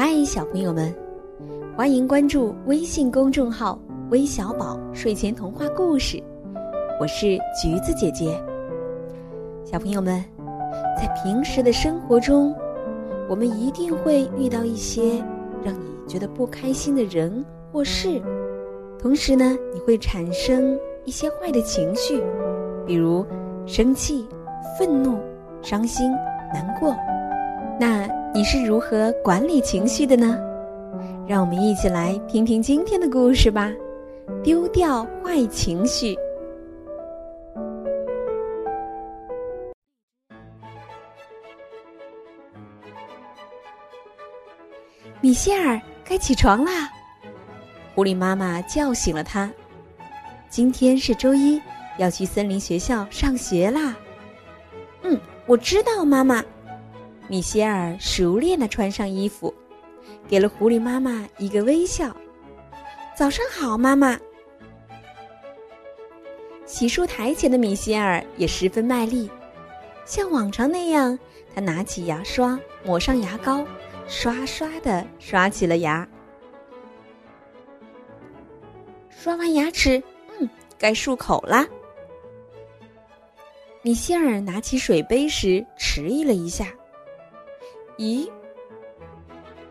嗨，小朋友们，欢迎关注微信公众号“微小宝睡前童话故事”，我是橘子姐姐。小朋友们，在平时的生活中，我们一定会遇到一些让你觉得不开心的人或事，同时呢，你会产生一些坏的情绪，比如生气、愤怒、伤心、难过。那你是如何管理情绪的呢？让我们一起来听听今天的故事吧。丢掉坏情绪。米歇尔，该起床啦！狐狸妈妈叫醒了他。今天是周一，要去森林学校上学啦。嗯，我知道，妈妈。米歇尔熟练的穿上衣服，给了狐狸妈妈一个微笑。早上好，妈妈。洗漱台前的米歇尔也十分卖力，像往常那样，他拿起牙刷，抹上牙膏，刷刷的刷起了牙。刷完牙齿，嗯，该漱口啦。米歇尔拿起水杯时迟疑了一下。咦，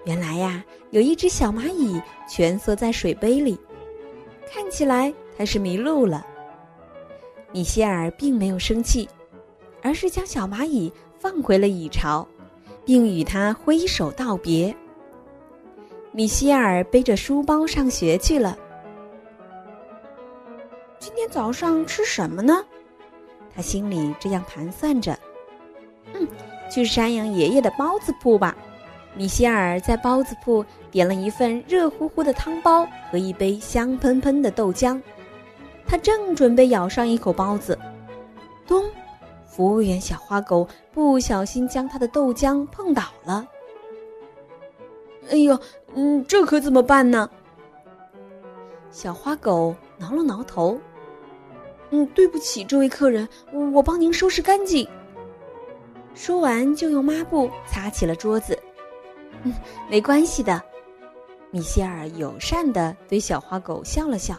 原来呀，有一只小蚂蚁蜷缩在水杯里，看起来它是迷路了。米歇尔并没有生气，而是将小蚂蚁放回了蚁巢，并与它挥手道别。米歇尔背着书包上学去了。今天早上吃什么呢？他心里这样盘算着。嗯。去山羊爷爷的包子铺吧，米歇尔在包子铺点了一份热乎乎的汤包和一杯香喷喷的豆浆。他正准备咬上一口包子，咚！服务员小花狗不小心将他的豆浆碰倒了。哎呦，嗯，这可怎么办呢？小花狗挠了挠头，嗯，对不起，这位客人，我帮您收拾干净。说完，就用抹布擦起了桌子。嗯，没关系的，米歇尔友善的对小花狗笑了笑。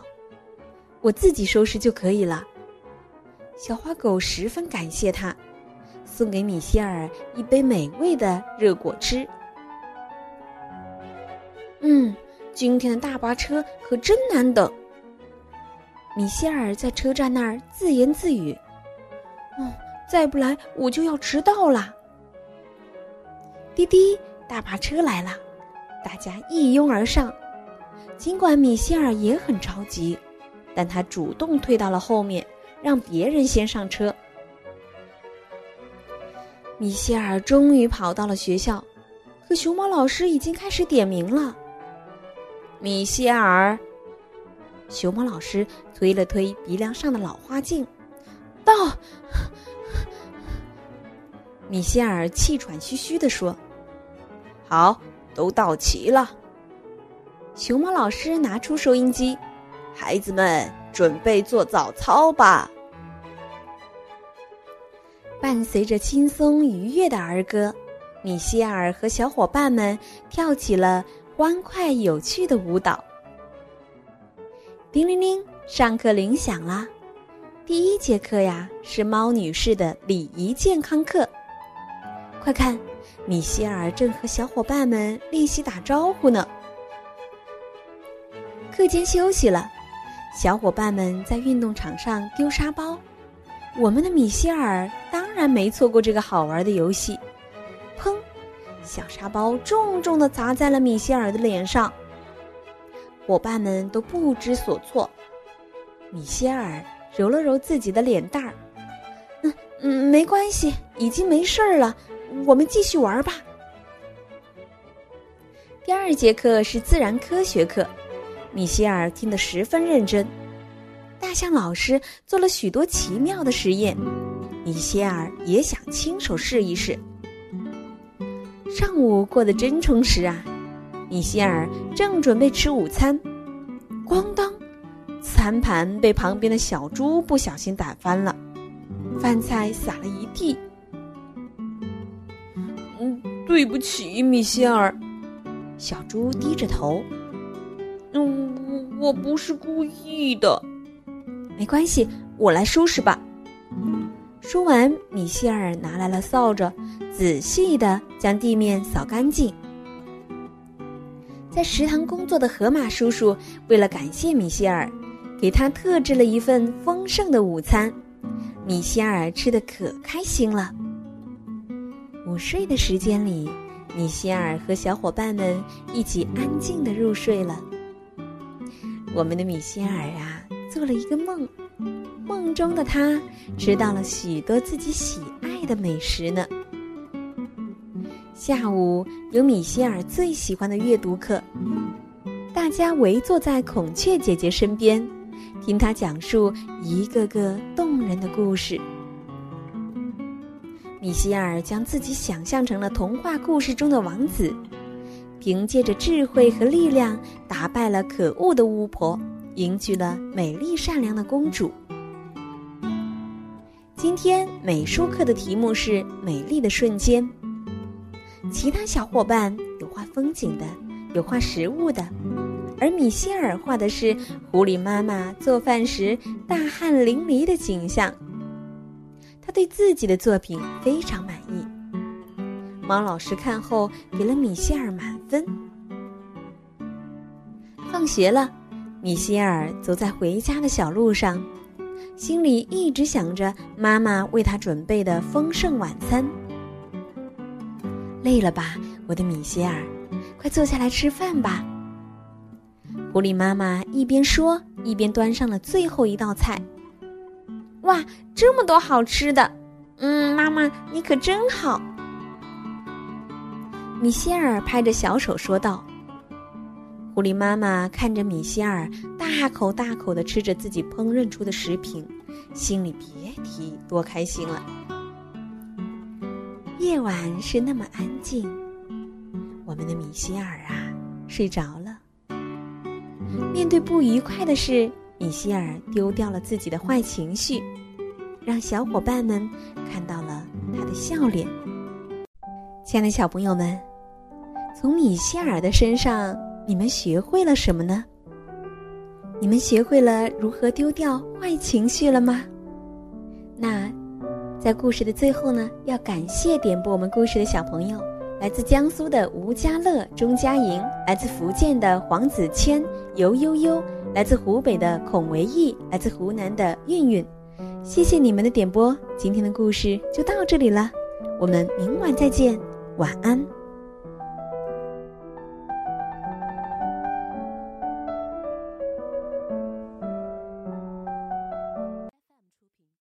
我自己收拾就可以了。小花狗十分感谢他，送给米歇尔一杯美味的热果汁。嗯，今天的大巴车可真难等。米歇尔在车站那儿自言自语：“嗯。”再不来，我就要迟到啦！滴滴，大巴车来了，大家一拥而上。尽管米歇尔也很着急，但他主动退到了后面，让别人先上车。米歇尔终于跑到了学校，可熊猫老师已经开始点名了。米歇尔，熊猫老师推了推鼻梁上的老花镜，到。米歇尔气喘吁吁地说：“好，都到齐了。”熊猫老师拿出收音机，孩子们准备做早操吧。伴随着轻松愉悦的儿歌，米歇尔和小伙伴们跳起了欢快有趣的舞蹈。叮铃铃，上课铃响了。第一节课呀，是猫女士的礼仪健康课。快看，米歇尔正和小伙伴们练习打招呼呢。课间休息了，小伙伴们在运动场上丢沙包，我们的米歇尔当然没错过这个好玩的游戏。砰！小沙包重重的砸在了米歇尔的脸上，伙伴们都不知所措。米歇尔揉了揉自己的脸蛋儿，嗯嗯，没关系，已经没事儿了。我们继续玩吧。第二节课是自然科学课，米歇尔听得十分认真。大象老师做了许多奇妙的实验，米歇尔也想亲手试一试。上午过得真充实啊！米歇尔正准备吃午餐，咣当，餐盘被旁边的小猪不小心打翻了，饭菜洒了一地。对不起，米歇尔。小猪低着头。嗯，我我不是故意的。没关系，我来收拾吧。说完，米歇尔拿来了扫帚，仔细的将地面扫干净。在食堂工作的河马叔叔为了感谢米歇尔，给他特制了一份丰盛的午餐。米歇尔吃的可开心了。午睡的时间里，米歇尔和小伙伴们一起安静的入睡了。我们的米歇尔啊，做了一个梦，梦中的他吃到了许多自己喜爱的美食呢。下午有米歇尔最喜欢的阅读课，大家围坐在孔雀姐姐身边，听她讲述一个个动人的故事。米歇尔将自己想象成了童话故事中的王子，凭借着智慧和力量打败了可恶的巫婆，迎娶了美丽善良的公主。今天美术课的题目是“美丽的瞬间”。其他小伙伴有画风景的，有画食物的，而米歇尔画的是狐狸妈妈做饭时大汗淋漓的景象。他对自己的作品非常满意。猫老师看后给了米歇尔满分。放学了，米歇尔走在回家的小路上，心里一直想着妈妈为他准备的丰盛晚餐。累了吧，我的米歇尔，快坐下来吃饭吧。狐狸妈妈一边说，一边端上了最后一道菜。哇，这么多好吃的！嗯，妈妈你可真好。米歇尔拍着小手说道。狐狸妈妈看着米歇尔大口大口的吃着自己烹饪出的食品，心里别提多开心了。夜晚是那么安静，我们的米歇尔啊睡着了。面对不愉快的事，米歇尔丢掉了自己的坏情绪，让小伙伴们看到了他的笑脸。亲爱的小朋友们，从米歇尔的身上，你们学会了什么呢？你们学会了如何丢掉坏情绪了吗？那。在故事的最后呢，要感谢点播我们故事的小朋友，来自江苏的吴家乐、钟佳莹，来自福建的黄子谦、尤悠悠，来自湖北的孔维义，来自湖南的韵韵。谢谢你们的点播，今天的故事就到这里了，我们明晚再见，晚安。